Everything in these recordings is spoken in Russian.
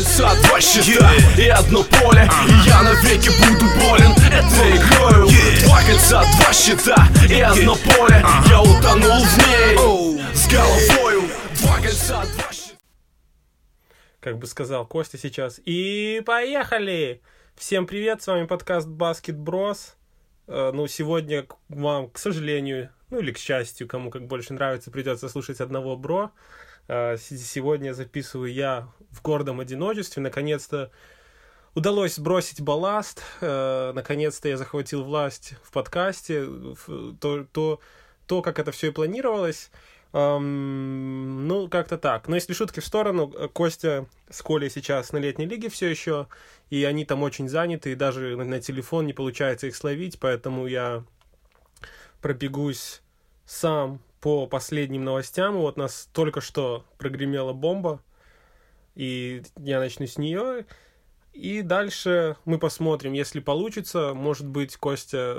кольца, два щита и одно поле И я навеки буду болен этой игрою Два кольца, два щита и одно поле Я утонул в ней с головою Два кольца, два щита как бы сказал Костя сейчас. И поехали! Всем привет, с вами подкаст Баскет Брос. Э, Ну, сегодня вам, к сожалению, ну или к счастью, кому как больше нравится, придется слушать одного бро. Э, Сегодня записываю я в гордом одиночестве. Наконец-то удалось сбросить балласт. Э, Наконец-то я захватил власть в подкасте. То, то, то как это все и планировалось. Эм, ну, как-то так. Но если шутки в сторону, э, Костя с Колей сейчас на летней лиге все еще, и они там очень заняты, и даже на телефон не получается их словить, поэтому я пробегусь сам по последним новостям. Вот нас только что прогремела бомба, и я начну с нее. И дальше мы посмотрим, если получится, может быть, Костя,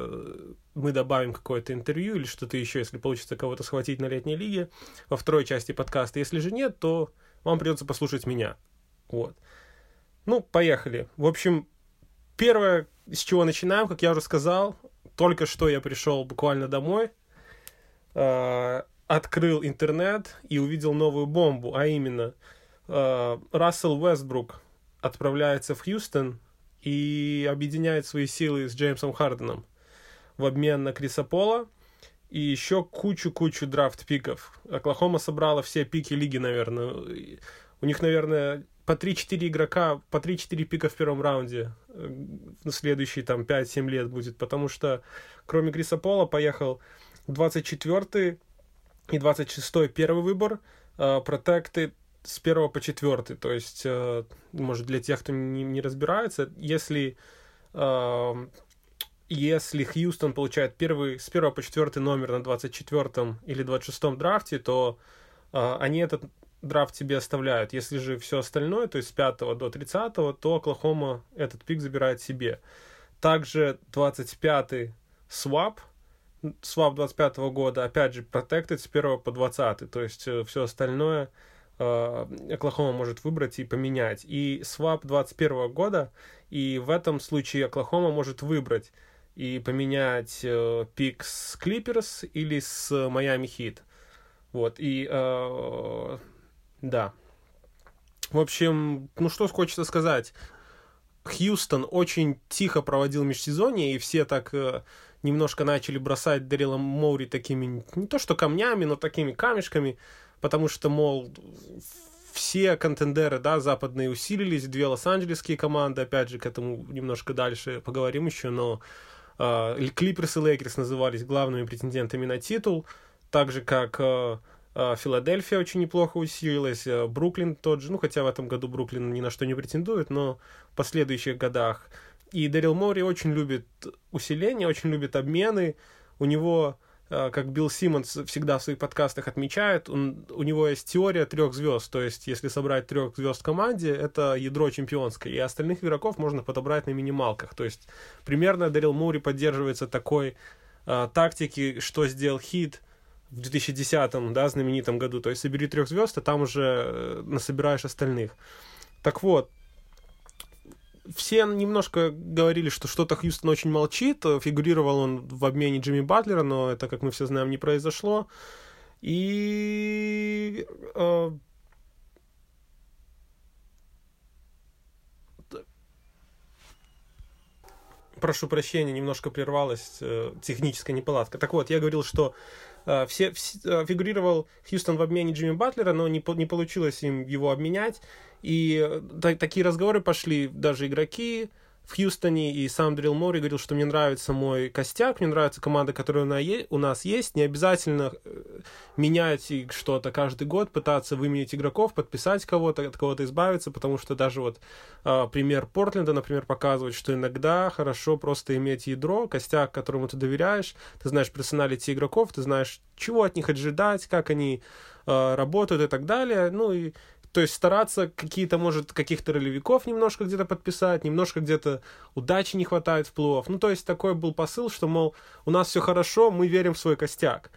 мы добавим какое-то интервью или что-то еще, если получится кого-то схватить на летней лиге во второй части подкаста. Если же нет, то вам придется послушать меня. Вот. Ну, поехали. В общем, первое, с чего начинаем, как я уже сказал, только что я пришел буквально домой, э, открыл интернет и увидел новую бомбу, а именно э, Рассел Уэстбрук отправляется в Хьюстон и объединяет свои силы с Джеймсом Харденом в обмен на Криса Пола и еще кучу-кучу драфт-пиков. Оклахома собрала все пики лиги, наверное. У них, наверное, по 3-4 игрока, по 3-4 пика в первом раунде э, на следующие там 5-7 лет будет, потому что кроме Криса Пола поехал 24 и 26 первый выбор, э, протекты с 1 по 4, то есть, э, может, для тех, кто не, не разбирается, если, э, если Хьюстон получает первый, с 1 по 4 номер на 24 или 26 драфте, то они этот драфт тебе оставляют. Если же все остальное, то есть с 5 до 30, то Оклахома этот пик забирает себе. Также 25 свап, свап 25 года, опять же, protected с 1 по 20, то есть все остальное э, Оклахома может выбрать и поменять. И свап 21 года, и в этом случае Оклахома может выбрать и поменять э, пик с Clippers или с Miami Heat. Вот, и э, да. В общем, ну что хочется сказать. Хьюстон очень тихо проводил межсезонье, и все так э, немножко начали бросать Дэрила Моури такими, не то что камнями, но такими камешками, потому что, мол, все контендеры, да, западные усилились, две лос-анджелесские команды, опять же, к этому немножко дальше поговорим еще, но э, Клиперс и Лейкерс назывались главными претендентами на титул, так же, как э, Филадельфия очень неплохо усилилась, Бруклин тот же, ну, хотя в этом году Бруклин ни на что не претендует, но в последующих годах. И Дэрил Мори очень любит усиление, очень любит обмены, у него э, как Билл Симмонс всегда в своих подкастах отмечает, он, у него есть теория трех звезд, то есть если собрать трех звезд в команде, это ядро чемпионское, и остальных игроков можно подобрать на минималках, то есть примерно Дэрил Мури поддерживается такой э, тактики, что сделал Хит в 2010 да, знаменитом году, то есть собери трех звезд, а там уже э, насобираешь остальных. Так вот, все немножко говорили, что что-то Хьюстон очень молчит. Фигурировал он в обмене Джимми Батлера, но это, как мы все знаем, не произошло. И... Э, прошу прощения, немножко прервалась э, техническая неполадка. Так вот, я говорил, что все, все э, фигурировал Хьюстон в обмене Джимми Батлера, но не, не получилось им его обменять. И э, та- такие разговоры пошли даже игроки в Хьюстоне, и сам Дрил Мори говорил, что мне нравится мой костяк, мне нравится команда, которая у нас есть, не обязательно э, менять что-то каждый год, пытаться выменять игроков, подписать кого-то, от кого-то избавиться, потому что даже вот э, пример Портленда, например, показывает, что иногда хорошо просто иметь ядро, костяк, которому ты доверяешь, ты знаешь персоналити игроков, ты знаешь, чего от них ожидать, как они э, работают и так далее, ну и то есть стараться какие-то, может, каких-то ролевиков немножко где-то подписать, немножко где-то удачи не хватает в плей Ну, то есть такой был посыл, что, мол, у нас все хорошо, мы верим в свой костяк.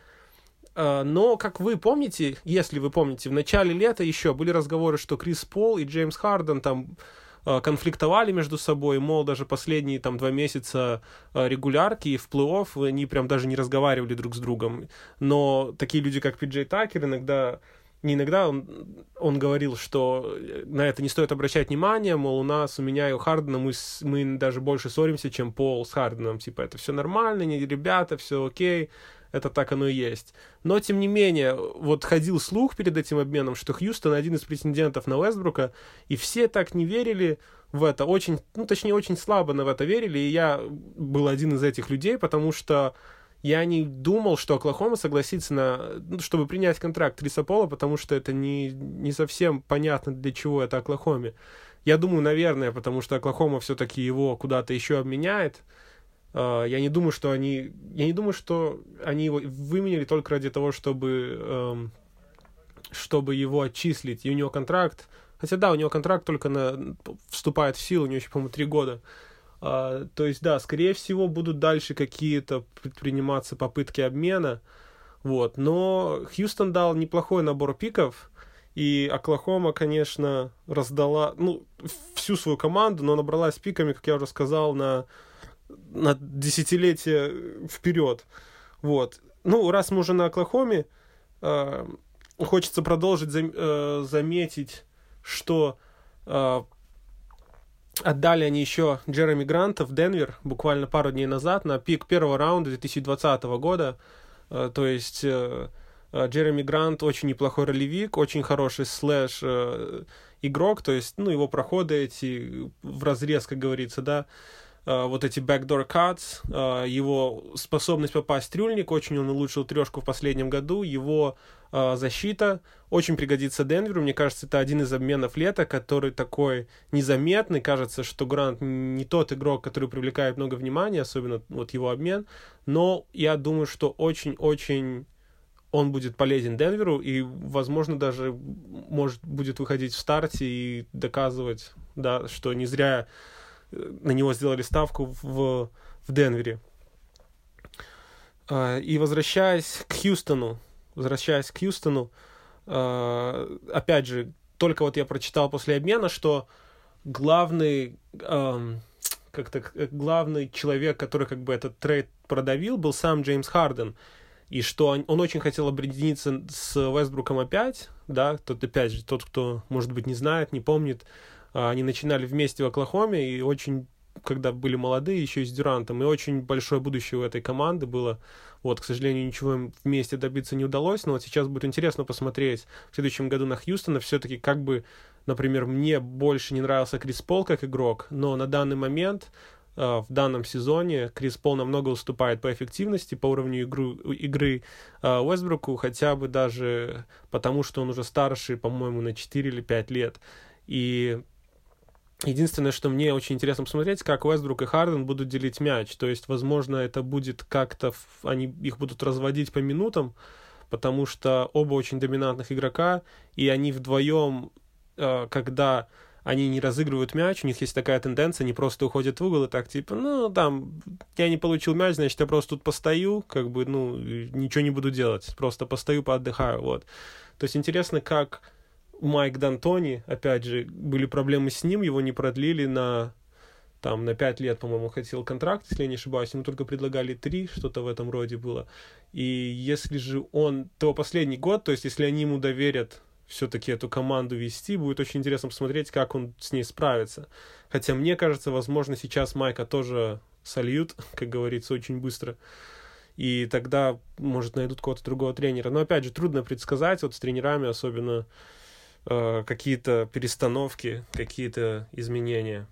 А, но, как вы помните, если вы помните, в начале лета еще были разговоры, что Крис Пол и Джеймс Харден там а, конфликтовали между собой, мол, даже последние там два месяца а, регулярки и в плей-офф они прям даже не разговаривали друг с другом. Но такие люди, как Пиджей Такер, иногда не иногда он, он говорил, что на это не стоит обращать внимание, мол, у нас, у меня и у Хардена мы, мы даже больше ссоримся, чем Пол с Харденом. Типа, это все нормально, не ребята, все окей это так оно и есть. Но, тем не менее, вот ходил слух перед этим обменом, что Хьюстон один из претендентов на Вестбрука, и все так не верили в это, очень, ну, точнее, очень слабо в это верили, и я был один из этих людей, потому что я не думал, что Оклахома согласится на, ну, чтобы принять контракт Триса Пола, потому что это не, не совсем понятно, для чего это Оклахоме. Я думаю, наверное, потому что Оклахома все-таки его куда-то еще обменяет, я не думаю, что они, я не думаю, что они его выменили только ради того, чтобы, um, чтобы его отчислить. И у него контракт, хотя да, у него контракт только на, вступает в силу, у него еще, по-моему, три года. Uh, то есть, да, скорее всего, будут дальше какие-то предприниматься попытки обмена. Вот. Но Хьюстон дал неплохой набор пиков, и Оклахома, конечно, раздала ну, всю свою команду, но набралась пиками, как я уже сказал, на на десятилетия вперед. Вот. Ну, раз мы уже на Оклахоме, э, хочется продолжить зам, э, заметить, что э, отдали они еще Джереми Гранта в Денвер буквально пару дней назад на пик первого раунда 2020 года. Э, то есть э, э, Джереми Грант очень неплохой ролевик, очень хороший слэш э, игрок, то есть, ну, его проходы эти в разрез, как говорится, да, вот эти backdoor cuts, э, его способность попасть в трюльник, очень он улучшил трешку в последнем году, его э, защита очень пригодится Денверу, мне кажется, это один из обменов лета, который такой незаметный, кажется, что Грант не тот игрок, который привлекает много внимания, особенно вот его обмен, но я думаю, что очень-очень он будет полезен Денверу и, возможно, даже может будет выходить в старте и доказывать, да, что не зря на него сделали ставку в, в Денвере. А, и возвращаясь к Хьюстону, возвращаясь к Хьюстону, а, опять же, только вот я прочитал после обмена, что главный, как-то главный человек, который как бы этот трейд продавил, был сам Джеймс Харден. И что он, он очень хотел объединиться с Вестбруком опять, да, тот опять же, тот, кто, может быть, не знает, не помнит, они начинали вместе в Оклахоме и очень когда были молодые, еще и с Дюрантом, и очень большое будущее у этой команды было. Вот, к сожалению, ничего им вместе добиться не удалось, но вот сейчас будет интересно посмотреть в следующем году на Хьюстона. Все-таки как бы, например, мне больше не нравился Крис Пол как игрок, но на данный момент Uh, в данном сезоне Крис Пол намного уступает по эффективности, по уровню игру, игры uh, Уэсбруку, хотя бы даже потому, что он уже старше, по-моему, на 4 или 5 лет. И Единственное, что мне очень интересно посмотреть, как Уэсбрук и Харден будут делить мяч. То есть, возможно, это будет как-то... Они их будут разводить по минутам, потому что оба очень доминантных игрока, и они вдвоем, э, когда они не разыгрывают мяч, у них есть такая тенденция, они просто уходят в угол и так, типа, ну, там, я не получил мяч, значит, я просто тут постою, как бы, ну, ничего не буду делать, просто постою, поотдыхаю, вот. То есть интересно, как Майк Д'Антони, опять же, были проблемы с ним, его не продлили на там на 5 лет, по-моему, хотел контракт, если я не ошибаюсь, ему только предлагали 3, что-то в этом роде было. И если же он, то последний год, то есть если они ему доверят все-таки эту команду вести, будет очень интересно посмотреть, как он с ней справится. Хотя мне кажется, возможно, сейчас Майка тоже сольют, как говорится, очень быстро. И тогда, может, найдут кого-то другого тренера. Но, опять же, трудно предсказать, вот с тренерами особенно э, какие-то перестановки, какие-то изменения.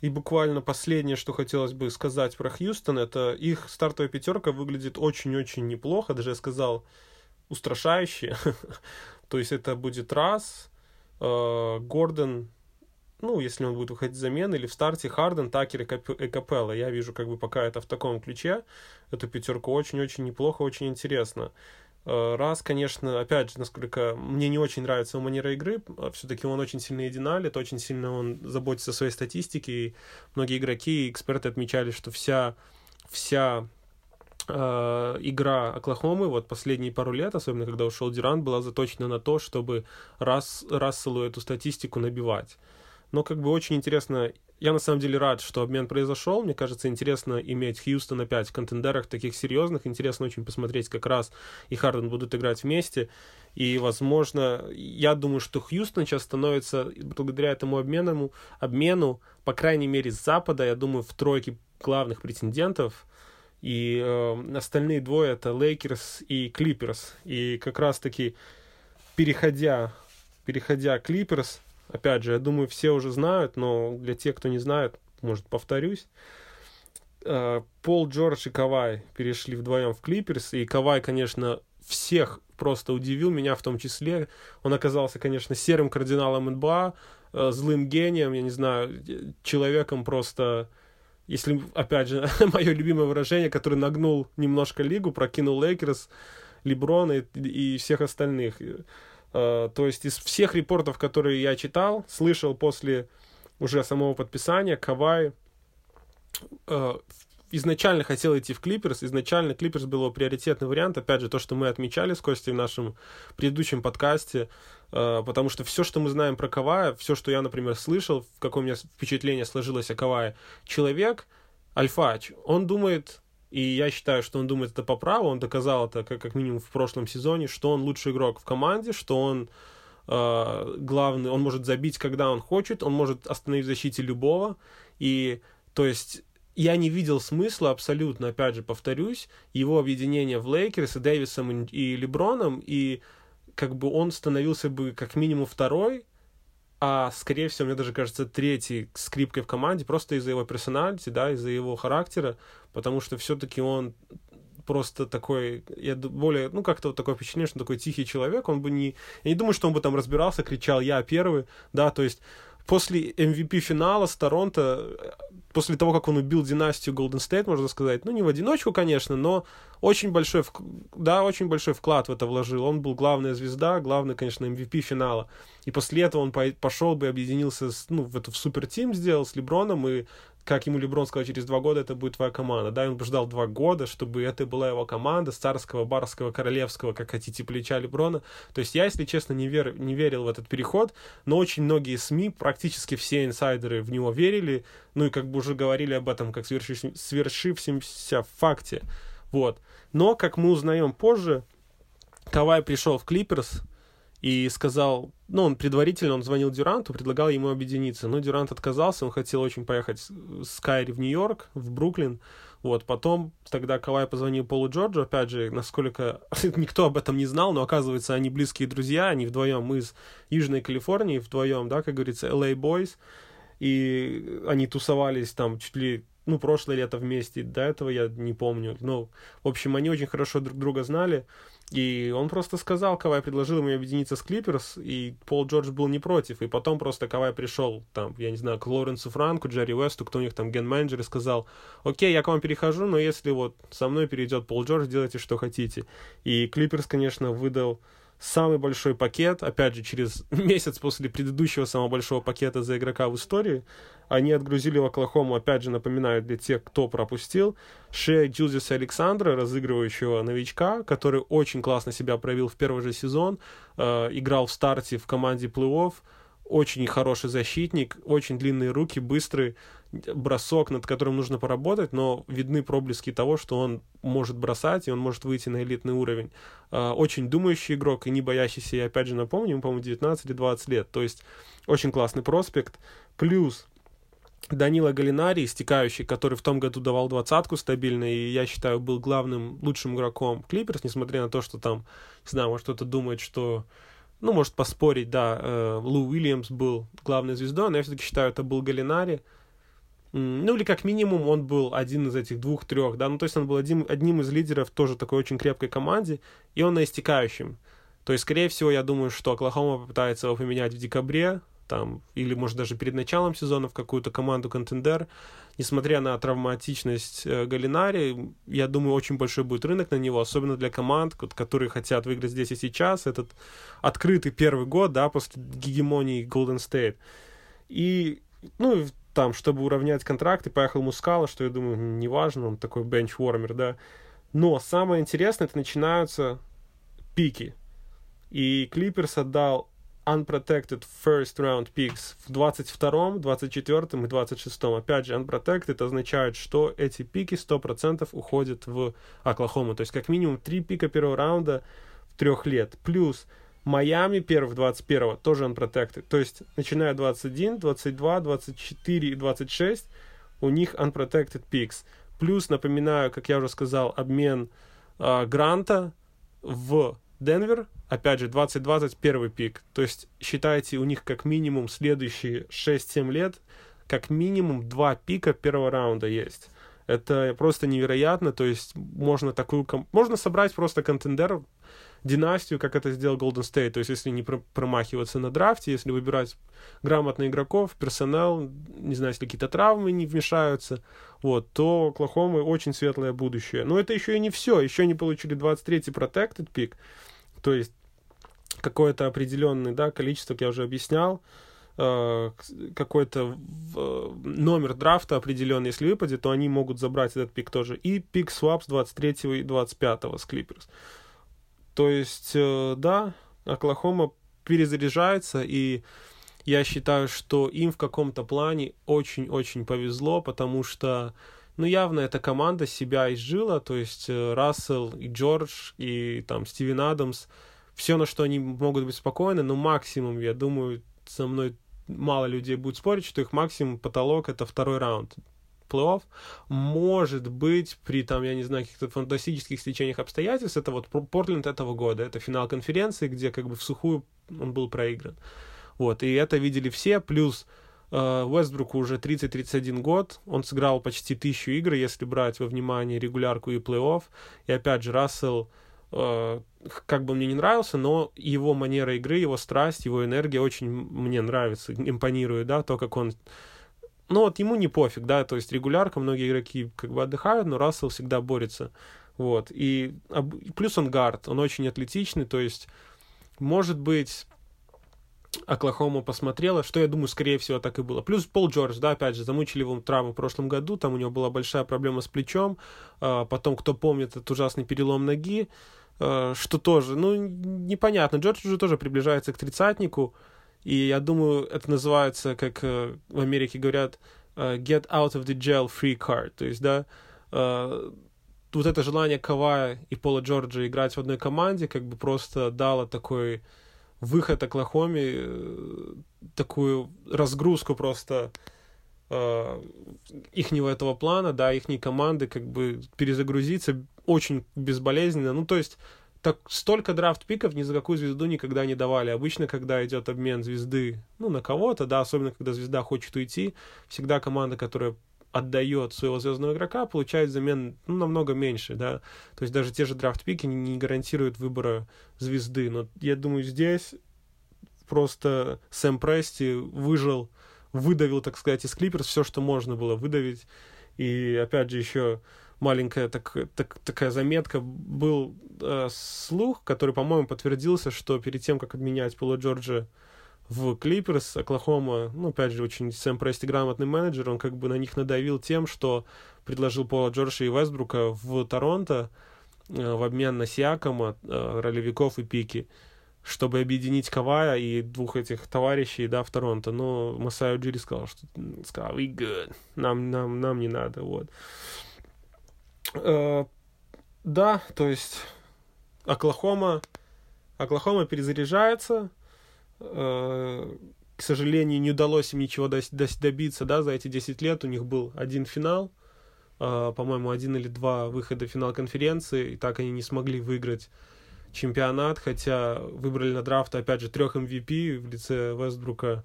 И буквально последнее, что хотелось бы сказать про Хьюстон, это их стартовая пятерка выглядит очень-очень неплохо, даже я сказал устрашающе. То есть это будет раз, э, Гордон, ну, если он будет выходить замен, или в старте Харден, Такер и Капелла. Я вижу как бы пока это в таком ключе. Эту пятерку очень-очень неплохо, очень интересно. Э, раз, конечно, опять же, насколько мне не очень нравится его манера игры, а все-таки он очень сильно единалит, очень сильно он заботится о своей статистике, и многие игроки и эксперты отмечали, что вся, вся э, игра Оклахомы, вот последние пару лет, особенно когда ушел Дюрант, была заточена на то, чтобы Рас, Расселу эту статистику набивать. Но как бы очень интересно, я на самом деле рад, что обмен произошел. Мне кажется, интересно иметь Хьюстон опять в контендерах таких серьезных. Интересно очень посмотреть, как Расс и Харден будут играть вместе. И, возможно, я думаю, что Хьюстон сейчас становится, благодаря этому обмену, обмену, по крайней мере, с Запада, я думаю, в тройке главных претендентов. И э, остальные двое это Лейкерс и Клиперс. И как раз-таки, переходя, переходя Клиперс, опять же, я думаю, все уже знают, но для тех, кто не знает, может, повторюсь. Э, Пол Джордж и Кавай перешли вдвоем в Клиперс, и Кавай, конечно, всех просто удивил, меня в том числе. Он оказался, конечно, серым кардиналом НБА, э, злым гением, я не знаю, человеком просто, если, опять же, мое любимое выражение, который нагнул немножко лигу, прокинул Лейкерс, Леброна и, и всех остальных. Э, то есть из всех репортов, которые я читал, слышал после уже самого подписания, Кавай э, изначально хотел идти в Клиперс. Изначально Клиперс был его приоритетный вариант. Опять же, то, что мы отмечали с Костей в нашем предыдущем подкасте. Э, потому что все, что мы знаем про Кавая, все, что я, например, слышал, какое у меня впечатление сложилось о Кавае, человек, альфач, он думает и я считаю, что он думает это по праву. Он доказал это как, как минимум в прошлом сезоне, что он лучший игрок в команде, что он э, главный, он может забить, когда он хочет, он может остановить в защите любого. И то есть я не видел смысла абсолютно, опять же, повторюсь, его объединения в Лейкерс и Дэвисом и Леброном, и как бы он становился бы как минимум второй, а, скорее всего, мне даже кажется, третий скрипкой в команде, просто из-за его персоналити, да, из-за его характера, потому что все-таки он просто такой, я более, ну, как-то вот такое впечатление, что он такой тихий человек, он бы не, я не думаю, что он бы там разбирался, кричал «я первый», да, то есть после MVP финала с Торонто, после того, как он убил династию Golden State, можно сказать, ну, не в одиночку, конечно, но очень большой, да, очень большой вклад в это вложил. Он был главная звезда, главный, конечно, MVP финала. И после этого он пошел бы, объединился с, ну, в эту в супертим сделал с Леброном, и как ему Леброн сказал, через два года это будет твоя команда. Да, он ждал два года, чтобы это была его команда с царского, барского, королевского, как хотите, плеча Леброна. То есть я, если честно, не, вер, не верил в этот переход, но очень многие СМИ, практически все инсайдеры в него верили, ну и как бы уже говорили об этом как свершившемся факте. Вот. Но, как мы узнаем позже, Кавай пришел в Клиперс, и сказал, ну, он предварительно, он звонил Дюранту, предлагал ему объединиться, но Дюрант отказался, он хотел очень поехать с Кайри в Нью-Йорк, в Бруклин, вот, потом тогда Кавай позвонил Полу Джорджу, опять же, насколько никто об этом не знал, но оказывается, они близкие друзья, они вдвоем из Южной Калифорнии, вдвоем, да, как говорится, LA Boys, и они тусовались там чуть ли ну, прошлое лето вместе, до этого я не помню. Ну, в общем, они очень хорошо друг друга знали. И он просто сказал, Кавай предложил ему объединиться с Клиперс, и Пол Джордж был не против. И потом просто Кавай пришел, там, я не знаю, к Лоренсу Франку, Джерри Уэсту, кто у них там ген-менеджер, и сказал, окей, я к вам перехожу, но если вот со мной перейдет Пол Джордж, делайте, что хотите. И Клиперс, конечно, выдал самый большой пакет, опять же, через месяц после предыдущего самого большого пакета за игрока в истории, они отгрузили в Оклахому, опять же, напоминаю для тех, кто пропустил, Шея Джузиса Александра, разыгрывающего новичка, который очень классно себя проявил в первый же сезон, э, играл в старте в команде плей-офф, очень хороший защитник, очень длинные руки, быстрый бросок, над которым нужно поработать, но видны проблески того, что он может бросать, и он может выйти на элитный уровень. А, очень думающий игрок и не боящийся, и опять же напомню, ему, по-моему, 19 или 20 лет, то есть очень классный проспект. Плюс Данила Галинари, истекающий, который в том году давал двадцатку стабильно, и я считаю, был главным, лучшим игроком Клиперс, несмотря на то, что там, не знаю, может кто-то думает, что ну, может поспорить, да, э, Лу Уильямс был главной звездой, но я все-таки считаю, это был Галинари. Ну, или как минимум он был один из этих двух-трех, да, ну, то есть он был один, одним из лидеров тоже такой очень крепкой команде, и он на истекающем. То есть, скорее всего, я думаю, что Оклахома попытается его поменять в декабре, там, или, может, даже перед началом сезона в какую-то команду контендер. Несмотря на травматичность э, Галинари, я думаю, очень большой будет рынок на него, особенно для команд, которые хотят выиграть здесь и сейчас. Этот открытый первый год, да, после гегемонии Golden State. И, ну, там, чтобы уравнять контракты, поехал Мускала, что, я думаю, неважно, он такой бенчвормер, да. Но самое интересное, это начинаются пики. И Клиперс отдал unprotected first round picks в 22-м, 24-м и 26-м. Опять же, unprotected означает, что эти пики 100% уходят в Оклахому. То есть, как минимум, три пика первого раунда в трех лет. Плюс Майами первый 21 тоже unprotected. То есть, начиная 21, 22, 24 и 26 у них unprotected picks. Плюс, напоминаю, как я уже сказал, обмен э, Гранта в Денвер, опять же, 2020 первый пик. То есть, считайте, у них как минимум следующие 6-7 лет, как минимум два пика первого раунда есть. Это просто невероятно, то есть можно такую... Можно собрать просто контендер династию, как это сделал Golden State. То есть, если не промахиваться на драфте, если выбирать грамотно игроков, персонал, не знаю, если какие-то травмы не вмешаются, вот, то Оклахомы очень светлое будущее. Но это еще и не все. Еще они получили 23-й protected пик, то есть какое-то определенное да, количество, как я уже объяснял, э, какой-то номер драфта определенный, если выпадет, то они могут забрать этот пик тоже. И пик свап с 23 и 25 с Clippers. То есть, э, да, Оклахома перезаряжается, и я считаю, что им в каком-то плане очень-очень повезло, потому что, ну, явно эта команда себя изжила, то есть э, Рассел и Джордж, и там Стивен Адамс, все, на что они могут быть спокойны, но максимум, я думаю, со мной мало людей будет спорить, что их максимум потолок это второй раунд плей-офф. Может быть, при там, я не знаю, каких-то фантастических стечениях обстоятельств, это вот Портленд этого года, это финал конференции, где как бы в сухую он был проигран. Вот, и это видели все, плюс Уэстбруку уже 30-31 год, он сыграл почти тысячу игр, если брать во внимание регулярку и плей-офф, и опять же Рассел э, как бы мне не нравился, но его манера игры, его страсть, его энергия очень мне нравится, импонирует, да, то, как он ну вот ему не пофиг, да, то есть регулярка, многие игроки как бы отдыхают, но Рассел всегда борется, вот, и плюс он гард, он очень атлетичный, то есть, может быть, Оклахома посмотрела, что я думаю, скорее всего, так и было. Плюс Пол Джордж, да, опять же, замучили его травму в прошлом году, там у него была большая проблема с плечом, а, потом, кто помнит, этот ужасный перелом ноги, а, что тоже, ну, непонятно, Джордж уже тоже приближается к тридцатнику, и я думаю, это называется, как э, в Америке говорят, э, get out of the jail free card. То есть, да, э, вот это желание Кавая и Пола Джорджа играть в одной команде как бы просто дало такой выход Оклахоме, такую разгрузку просто э, ихнего этого плана, да, ихней команды, как бы перезагрузиться очень безболезненно. Ну, то есть так столько драфт-пиков ни за какую звезду никогда не давали. Обычно, когда идет обмен звезды, ну, на кого-то, да, особенно когда звезда хочет уйти, всегда команда, которая отдает своего звездного игрока, получает взамен ну, намного меньше, да. То есть даже те же драфт-пики не гарантируют выбора звезды. Но я думаю, здесь просто Сэм Прести выжил, выдавил, так сказать, из Клиперс все, что можно было выдавить. И опять же еще маленькая так, так, такая заметка. Был э, слух, который, по-моему, подтвердился, что перед тем, как обменять Пола Джорджа в Клиперс, Оклахома, ну, опять же, очень Сэм Прести грамотный менеджер, он как бы на них надавил тем, что предложил Пола Джорджа и Вестбрука в Торонто э, в обмен на Сиакома, э, ролевиков и пики, чтобы объединить Кавая и двух этих товарищей, да, в Торонто. Но Масай Джири сказал, что сказал, we good, нам, нам, нам не надо, вот. Э, да, то есть Оклахома, Оклахома перезаряжается. Э, к сожалению, не удалось им ничего добиться, да, за эти 10 лет. У них был один финал, э, по-моему, один или два выхода в финал конференции, и так они не смогли выиграть чемпионат, хотя выбрали на драфт, опять же, трех MVP в лице Вестбрука,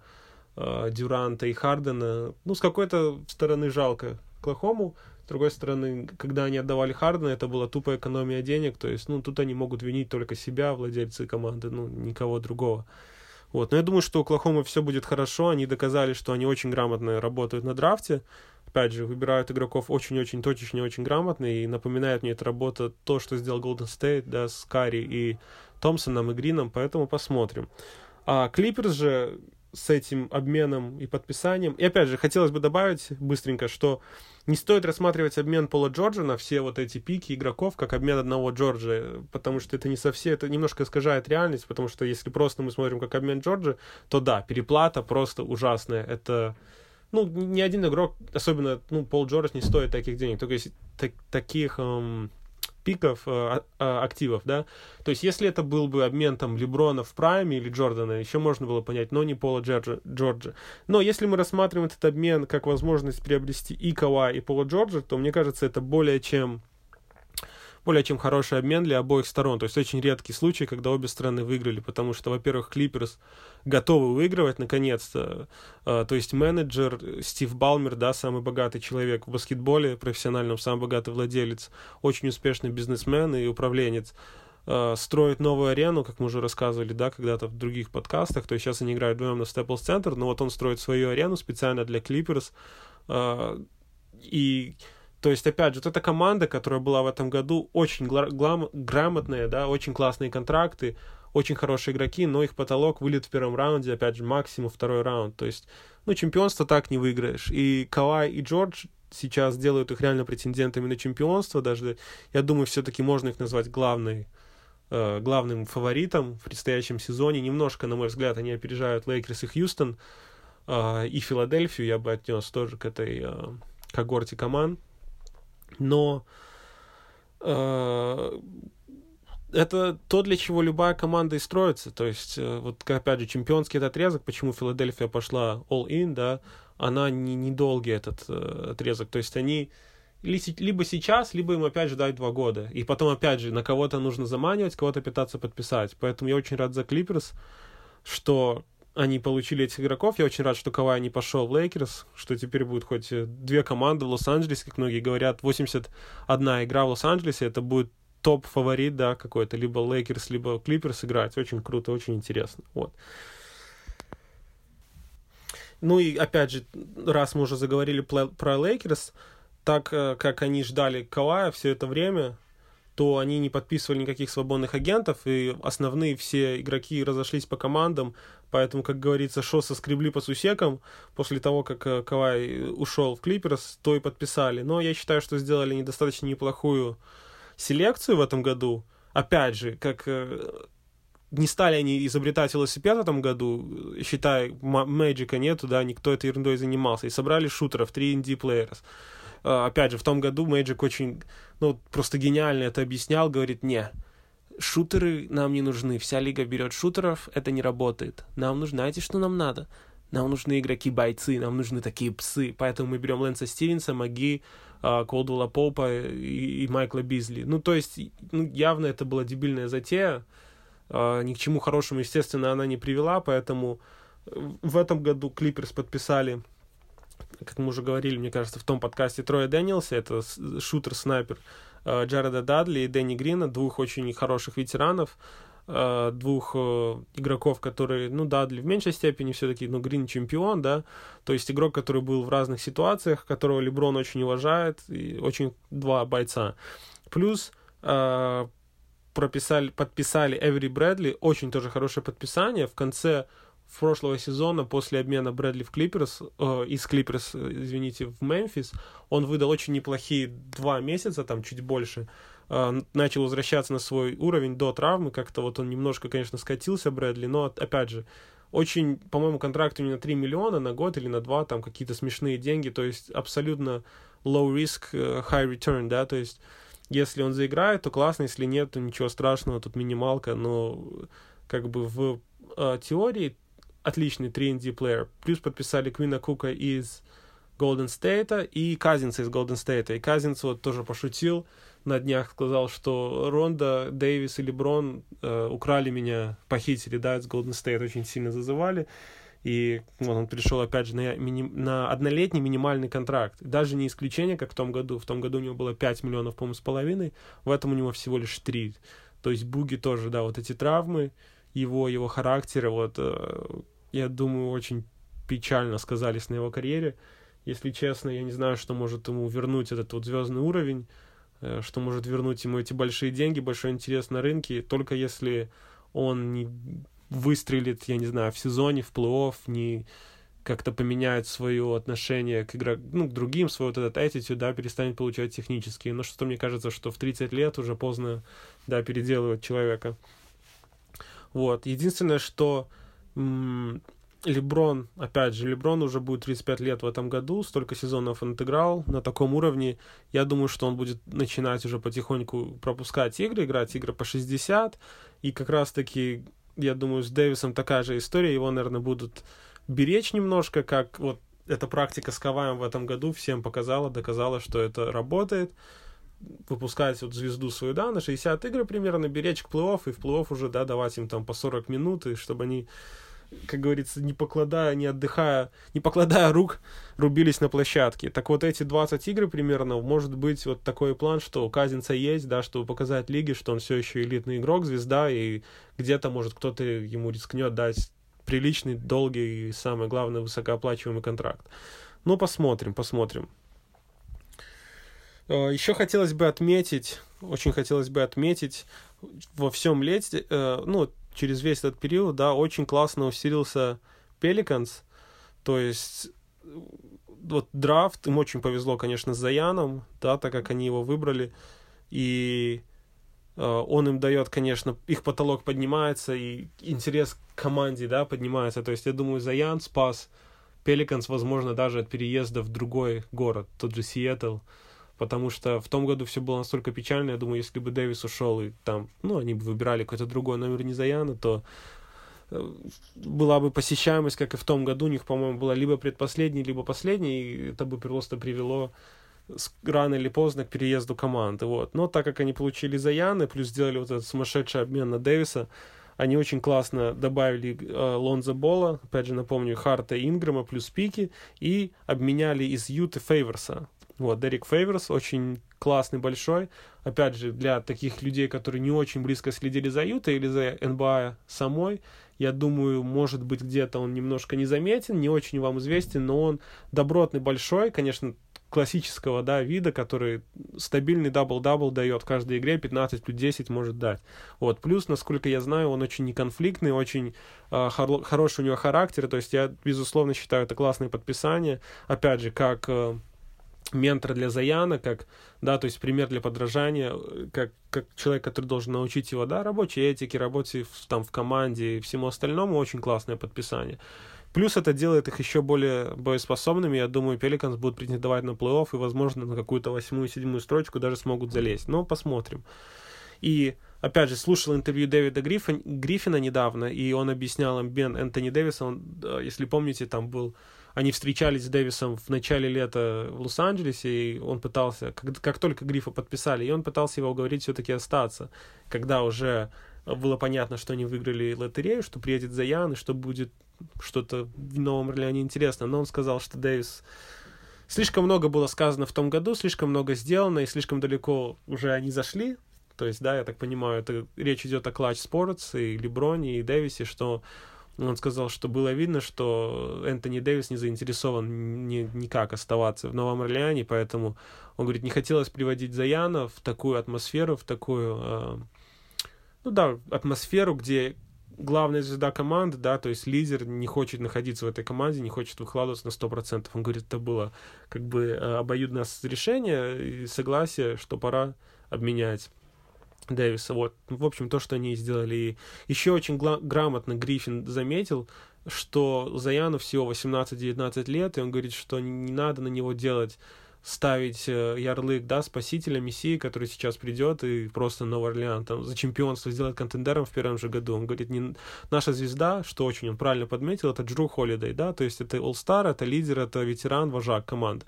Дюранта и Хардена. Ну, с какой-то стороны жалко Оклахому. С другой стороны, когда они отдавали Хардена, это была тупая экономия денег, то есть, ну, тут они могут винить только себя, владельцы команды, ну, никого другого. Вот. Но я думаю, что у Оклахомы все будет хорошо. Они доказали, что они очень грамотно работают на драфте. Опять же, выбирают игроков очень-очень точечно, очень грамотно. И напоминает мне эта работа то, что сделал Golden State, да, с Карри и Томпсоном и Грином. Поэтому посмотрим. А Клиперс же с этим обменом и подписанием. И опять же, хотелось бы добавить быстренько, что не стоит рассматривать обмен Пола Джорджа на все вот эти пики игроков как обмен одного Джорджа, потому что это не совсем, это немножко искажает реальность, потому что если просто мы смотрим как обмен Джорджа, то да, переплата просто ужасная. Это, ну, ни один игрок, особенно, ну, Пол Джордж не стоит таких денег, только если так, таких эм, пиков э, э, активов, да. То есть, если это был бы обмен там Леброна в прайме или Джордана, еще можно было понять, но не Пола Джорджа. Джорджа. Но если мы рассматриваем этот обмен как возможность приобрести и Кава, и Пола Джорджа, то мне кажется, это более чем более чем хороший обмен для обоих сторон. То есть очень редкий случай, когда обе стороны выиграли, потому что, во-первых, Клиперс готовы выигрывать наконец-то. А, то есть менеджер Стив Балмер, да, самый богатый человек в баскетболе, профессиональном, самый богатый владелец, очень успешный бизнесмен и управленец а, строит новую арену, как мы уже рассказывали, да, когда-то в других подкастах, то есть сейчас они играют вдвоем на Staples Center, но вот он строит свою арену специально для Clippers, и то есть, опять же, вот эта команда, которая была в этом году, очень глам- грамотная, да, очень классные контракты, очень хорошие игроки, но их потолок вылет в первом раунде, опять же, максимум второй раунд. То есть, ну, чемпионство так не выиграешь. И Кавай и Джордж сейчас делают их реально претендентами на чемпионство. Даже, я думаю, все-таки можно их назвать главной, э, главным фаворитом в предстоящем сезоне. Немножко, на мой взгляд, они опережают Лейкерс и Хьюстон. Э, и Филадельфию я бы отнес тоже к этой э, когорте команд но э, это то, для чего любая команда и строится. То есть, э, вот опять же, чемпионский этот отрезок, почему Филадельфия пошла all-in, да, она не, недолгий этот э, отрезок. То есть они либо сейчас, либо им опять же два года. И потом, опять же, на кого-то нужно заманивать, кого-то пытаться подписать. Поэтому я очень рад за Клиперс, что они получили этих игроков. Я очень рад, что Кавай не пошел в Лейкерс, что теперь будет хоть э, две команды в Лос-Анджелесе, как многие говорят, 81 игра в Лос-Анджелесе, это будет топ-фаворит, да, какой-то, либо Лейкерс, либо Клиперс играть. Очень круто, очень интересно. Вот. Ну и опять же, раз мы уже заговорили про Лейкерс, так э, как они ждали Кавая все это время, то они не подписывали никаких свободных агентов, и основные все игроки разошлись по командам, поэтому, как говорится, шо соскребли по сусекам после того, как э, Кавай ушел в Клиперс, то и подписали. Но я считаю, что сделали недостаточно неплохую селекцию в этом году. Опять же, как э, не стали они изобретать велосипед в этом году, считая, Мэджика нету, да, никто этой ерундой занимался, и собрали шутеров, 3 ND players. А, опять же, в том году Мэджик очень, ну, просто гениально это объяснял, говорит, не, шутеры нам не нужны, вся лига берет шутеров, это не работает. Нам нужно, знаете, что нам надо? Нам нужны игроки-бойцы, нам нужны такие псы, поэтому мы берем Лэнса Стивенса, Маги, а, Колдуэлла Попа и, и Майкла Бизли. Ну, то есть, ну, явно это была дебильная затея, а, ни к чему хорошему, естественно, она не привела, поэтому в этом году Клиперс подписали как мы уже говорили, мне кажется, в том подкасте Троя Дэниелса, это шутер-снайпер э, Джареда Дадли и Дэнни Грина, двух очень хороших ветеранов, э, двух э, игроков, которые, ну, Дадли в меньшей степени все-таки, но Грин чемпион, да, то есть игрок, который был в разных ситуациях, которого Леброн очень уважает, и очень два бойца. Плюс прописали, подписали Эвери Брэдли, очень тоже хорошее подписание, в конце прошлого сезона после обмена Брэдли в Клиперс, э, из Клиперс, извините, в Мемфис, он выдал очень неплохие два месяца, там чуть больше, э, начал возвращаться на свой уровень до травмы, как-то вот он немножко, конечно, скатился, Брэдли, но, опять же, очень, по-моему, контракт у него на 3 миллиона на год или на 2, там какие-то смешные деньги, то есть абсолютно low risk, э, high return, да, то есть если он заиграет, то классно, если нет, то ничего страшного, тут минималка, но как бы в э, теории отличный 3D плеер. Плюс подписали Квина Кука из Golden State и Казинса из Golden State. И Казинс вот тоже пошутил на днях, сказал, что Ронда, Дэвис и Леброн э, украли меня, похитили, да, из Golden State, очень сильно зазывали. И вот он пришел, опять же, на, мини, на однолетний минимальный контракт. Даже не исключение, как в том году. В том году у него было 5 миллионов, по-моему, с половиной. В этом у него всего лишь 3. То есть Буги тоже, да, вот эти травмы, его, его характера, вот, э, я думаю, очень печально сказались на его карьере. Если честно, я не знаю, что может ему вернуть этот вот звездный уровень, э, что может вернуть ему эти большие деньги, большой интерес на рынке, только если он не выстрелит, я не знаю, в сезоне, в плей-офф, не как-то поменяет свое отношение к, игрок, ну, к другим, свой вот этот attitude, да, перестанет получать технические. Но что мне кажется, что в 30 лет уже поздно, да, переделывать человека. Вот. Единственное, что м- Леброн, опять же, Леброн уже будет 35 лет в этом году, столько сезонов он отыграл на таком уровне. Я думаю, что он будет начинать уже потихоньку пропускать игры, играть игры по 60. И как раз-таки, я думаю, с Дэвисом такая же история. Его, наверное, будут беречь немножко, как вот эта практика с Каваем в этом году всем показала, доказала, что это работает. Выпускать вот звезду свою, да, на 60 игр примерно, беречь к плей-офф, и в плей-офф уже, да, давать им там по 40 минут, и чтобы они как говорится, не покладая, не отдыхая, не покладая рук, рубились на площадке. Так вот эти 20 игр примерно, может быть вот такой план, что у Казинца есть, да, чтобы показать лиге, что он все еще элитный игрок, звезда, и где-то, может, кто-то ему рискнет дать приличный, долгий и, самое главное, высокооплачиваемый контракт. Ну, посмотрим, посмотрим. Э, Еще хотелось бы отметить, очень хотелось бы отметить во всем лете, э, ну, через весь этот период, да, очень классно усилился Пеликанс, то есть вот драфт, им очень повезло, конечно, с Заяном, да, так как они его выбрали, и Э, он им дает, конечно, их потолок поднимается, и интерес к команде, да, поднимается. То есть, я думаю, Заян спас Пеликанс, возможно, даже от переезда в другой город, тот же Сиэтл, потому что в том году все было настолько печально, я думаю, если бы Дэвис ушел, и там, ну, они бы выбирали какой-то другой номер не Заяна, то э, была бы посещаемость, как и в том году, у них, по-моему, была либо предпоследний, либо последний, и это бы просто привело рано или поздно к переезду команды. Вот. Но так как они получили Заяны, плюс сделали вот этот сумасшедший обмен на Дэвиса, они очень классно добавили э, Лонза Бола, опять же напомню, Харта Инграма плюс пики, и обменяли из Юты Фейверса. Вот, Дерек Фейверс очень классный, большой. Опять же, для таких людей, которые не очень близко следили за Ютой или за НБА самой, я думаю, может быть, где-то он немножко незаметен, не очень вам известен, но он добротный, большой, конечно, классического, да, вида, который стабильный дабл-дабл дает в каждой игре, 15 плюс 10 может дать. Вот. Плюс, насколько я знаю, он очень неконфликтный, очень э, хор- хороший у него характер, то есть я, безусловно, считаю это классное подписание. Опять же, как э, ментор для Зайона, как, да, то есть пример для подражания, как, как человек, который должен научить его, да, рабочей этике, работе в, там в команде и всему остальному, очень классное подписание. Плюс это делает их еще более боеспособными. Я думаю, Пеликанс будут претендовать на плей-офф и, возможно, на какую-то восьмую-седьмую строчку даже смогут залезть. Но посмотрим. И, опять же, слушал интервью Дэвида Гриффин, Гриффина недавно, и он объяснял Бен Энтони Дэвиса. Он, если помните, там был... Они встречались с Дэвисом в начале лета в Лос-Анджелесе, и он пытался, как, как только Грифа подписали, и он пытался его уговорить все-таки остаться, когда уже было понятно, что они выиграли лотерею, что приедет Заян, и что будет что-то в Новом Орлеане интересно. Но он сказал, что Дэвис... Слишком много было сказано в том году, слишком много сделано, и слишком далеко уже они зашли. То есть, да, я так понимаю, это речь идет о Clutch Sports и Леброне, и Дэвисе, что он сказал, что было видно, что Энтони Дэвис не заинтересован ни, никак оставаться в Новом Орлеане, поэтому он говорит, не хотелось приводить Заяна в такую атмосферу, в такую, э, ну да, атмосферу, где главная звезда команды, да, то есть лидер не хочет находиться в этой команде, не хочет выкладываться на 100%. Он говорит, это было как бы э, обоюдное решение и согласие, что пора обменять Дэвиса. Вот, в общем, то, что они сделали. И еще очень грамотно Гриффин заметил, что Заяну всего 18-19 лет, и он говорит, что не надо на него делать ставить э, ярлык, да, спасителя, мессии, который сейчас придет и просто Новый Орлеан там за чемпионство сделает контендером в первом же году. Он говорит, не, наша звезда, что очень он правильно подметил, это Джру Холидей, да, то есть это All-Star, это лидер, это ветеран, вожак команды.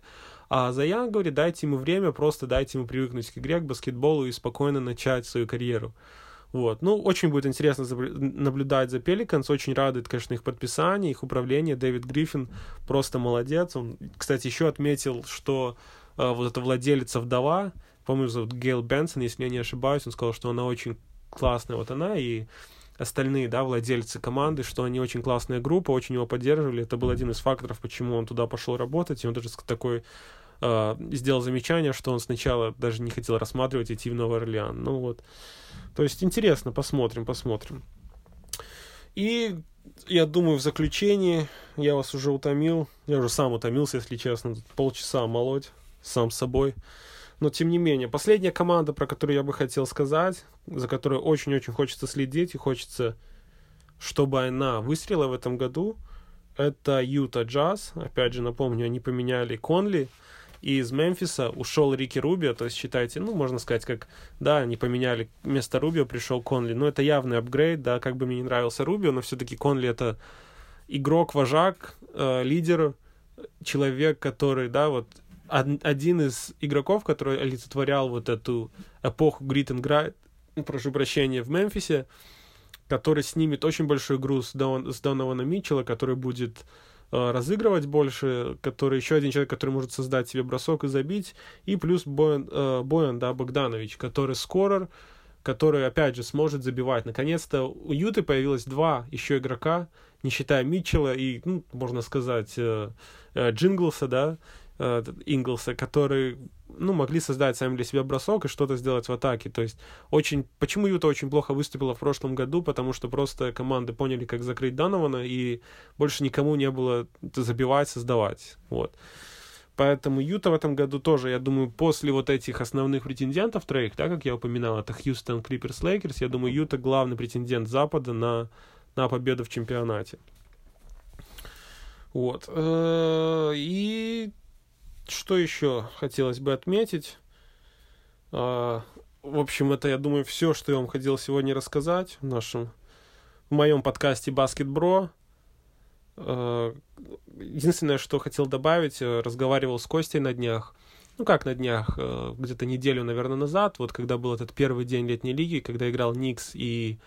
А Заян говорит, дайте ему время, просто дайте ему привыкнуть к игре, к баскетболу и спокойно начать свою карьеру. Вот. Ну, очень будет интересно наблюдать за Пеликанс. Очень радует, конечно, их подписание, их управление. Дэвид Гриффин просто молодец. Он, кстати, еще отметил, что э, вот эта владелица вдова, по-моему, зовут Гейл Бенсон, если я не ошибаюсь, он сказал, что она очень классная, вот она, и остальные, да, владельцы команды, что они очень классная группа, очень его поддерживали. Это был один из факторов, почему он туда пошел работать. И он даже такой э, сделал замечание, что он сначала даже не хотел рассматривать идти в Новый Орлеан. Ну вот. То есть интересно, посмотрим, посмотрим. И я думаю, в заключении я вас уже утомил. Я уже сам утомился, если честно. Полчаса молоть сам собой. Но тем не менее, последняя команда, про которую я бы хотел сказать, за которой очень-очень хочется следить и хочется, чтобы она выстрелила в этом году, это Юта Джаз. Опять же, напомню, они поменяли Конли. И из Мемфиса ушел Рики Рубио, то есть считайте, ну, можно сказать, как, да, они поменяли вместо Рубио, пришел Конли. Но это явный апгрейд, да, как бы мне не нравился Рубио, но все-таки Конли это игрок-вожак, э, лидер, человек, который, да, вот один из игроков, который олицетворял вот эту эпоху Grit and Grind, прошу прощения, в Мемфисе, который снимет очень большой груз с, Дон, с Донована Митчелла, который будет разыгрывать больше, который еще один человек, который может создать себе бросок и забить, и плюс Боян, э, Боян да, Богданович, который скорер, который, опять же, сможет забивать. Наконец-то у Юты появилось два еще игрока, не считая Митчелла и, ну, можно сказать, э, э, Джинглса, да, Инглса, которые, ну, могли создать сами для себя бросок и что-то сделать в атаке. То есть очень... Почему Юта очень плохо выступила в прошлом году? Потому что просто команды поняли, как закрыть Донована, и больше никому не было забивать, создавать. Вот. Поэтому Юта в этом году тоже, я думаю, после вот этих основных претендентов троих, да, как я упоминал, это Хьюстон, Клиперс, Лейкерс, я думаю, Юта главный претендент Запада на, на победу в чемпионате. Вот. Э, и что еще хотелось бы отметить? А, в общем, это, я думаю, все, что я вам хотел сегодня рассказать в нашем, в моем подкасте Баскет Бро. А, единственное, что хотел добавить, э, разговаривал с Костей на днях. Ну как на днях, э, где-то неделю, наверное, назад, вот когда был этот первый день летней лиги, когда играл Никс и,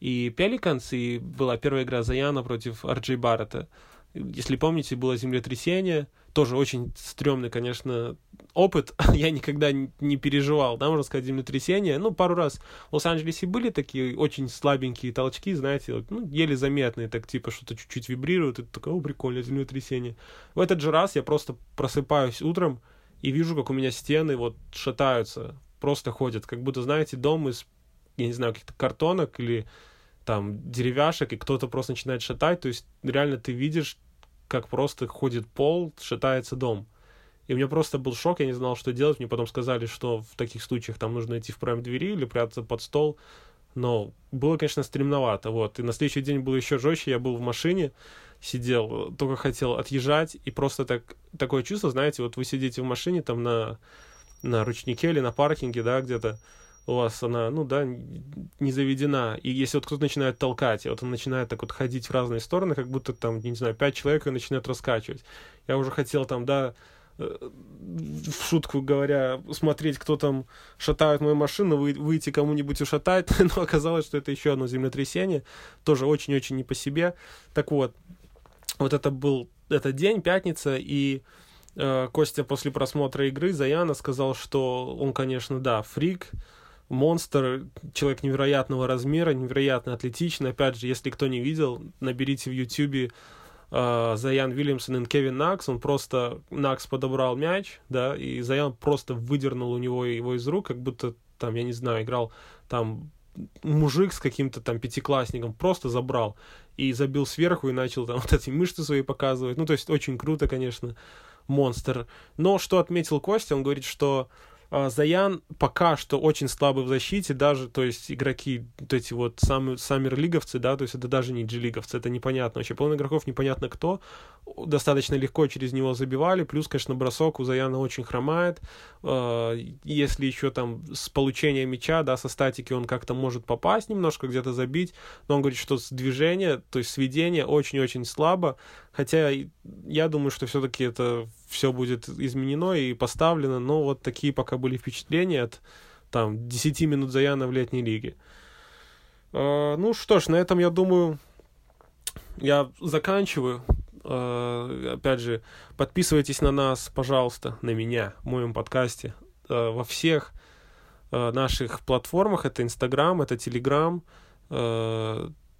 и Пеликанс, и была первая игра Заяна против Арджей Баррета. Если помните, было землетрясение, тоже очень стрёмный, конечно, опыт. Я никогда не переживал, да, можно сказать, землетрясение. Ну, пару раз в Лос-Анджелесе были такие очень слабенькие толчки, знаете, ну, еле заметные, так типа что-то чуть-чуть вибрирует, и ты такой, о, прикольно, землетрясение. В этот же раз я просто просыпаюсь утром и вижу, как у меня стены вот шатаются, просто ходят, как будто, знаете, дом из, я не знаю, каких-то картонок или там деревяшек, и кто-то просто начинает шатать, то есть реально ты видишь, как просто ходит пол, шатается дом. И у меня просто был шок, я не знал, что делать. Мне потом сказали, что в таких случаях там нужно идти в прям двери или прятаться под стол. Но было, конечно, стремновато, вот. И на следующий день было еще жестче, я был в машине, сидел, только хотел отъезжать, и просто так, такое чувство, знаете, вот вы сидите в машине там на, на ручнике или на паркинге, да, где-то, у вас она, ну да, не заведена. И если вот кто-то начинает толкать, и вот он начинает так вот ходить в разные стороны, как будто там, не знаю, пять человек и начинает раскачивать. Я уже хотел там, да, э, в шутку говоря, смотреть, кто там шатает мою машину, вы, выйти кому-нибудь ушатать, но оказалось, что это еще одно землетрясение, тоже очень-очень не по себе. Так вот, вот это был этот день, пятница, и э, Костя после просмотра игры Заяна сказал, что он, конечно, да, фрик, монстр, человек невероятного размера, невероятно атлетичный. Опять же, если кто не видел, наберите в Ютубе э, Заян Вильямсон и Кевин Накс. Он просто... Накс подобрал мяч, да, и Заян просто выдернул у него его из рук, как будто там, я не знаю, играл там мужик с каким-то там пятиклассником просто забрал и забил сверху и начал там вот эти мышцы свои показывать. Ну, то есть очень круто, конечно, монстр. Но что отметил Костя, он говорит, что Заян пока что очень слабый в защите, даже, то есть, игроки, вот эти вот сами, саммер-лиговцы, да, то есть, это даже не G-лиговцы, это непонятно. Вообще, полный игроков непонятно кто, достаточно легко через него забивали, плюс, конечно, бросок у Заяна очень хромает. А, если еще там с получения мяча, да, со статики он как-то может попасть немножко, где-то забить, но он говорит, что с движения, то есть сведение очень-очень слабо, хотя я думаю, что все-таки это все будет изменено и поставлено, но вот такие пока были впечатления от там 10 минут Заяна в летней лиге. Uh, ну что ж, на этом я думаю, я заканчиваю. Uh, опять же, подписывайтесь на нас, пожалуйста, на меня в моем подкасте uh, во всех наших платформах. Это Инстаграм, это Телеграм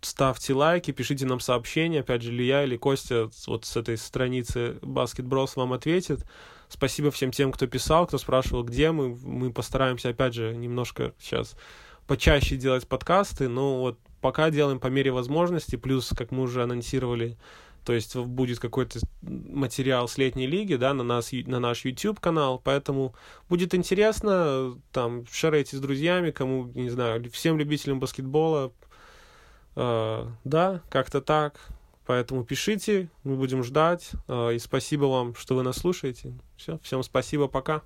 ставьте лайки, пишите нам сообщения. Опять же, или я, или Костя вот с этой страницы Basket вам ответит. Спасибо всем тем, кто писал, кто спрашивал, где мы. Мы постараемся, опять же, немножко сейчас почаще делать подкасты. Но вот пока делаем по мере возможности, плюс, как мы уже анонсировали, то есть будет какой-то материал с летней лиги, да, на, нас, на наш YouTube-канал, поэтому будет интересно, там, шарайте с друзьями, кому, не знаю, всем любителям баскетбола, э, да, как-то так, поэтому пишите, мы будем ждать, э, и спасибо вам, что вы нас слушаете, все, всем спасибо, пока.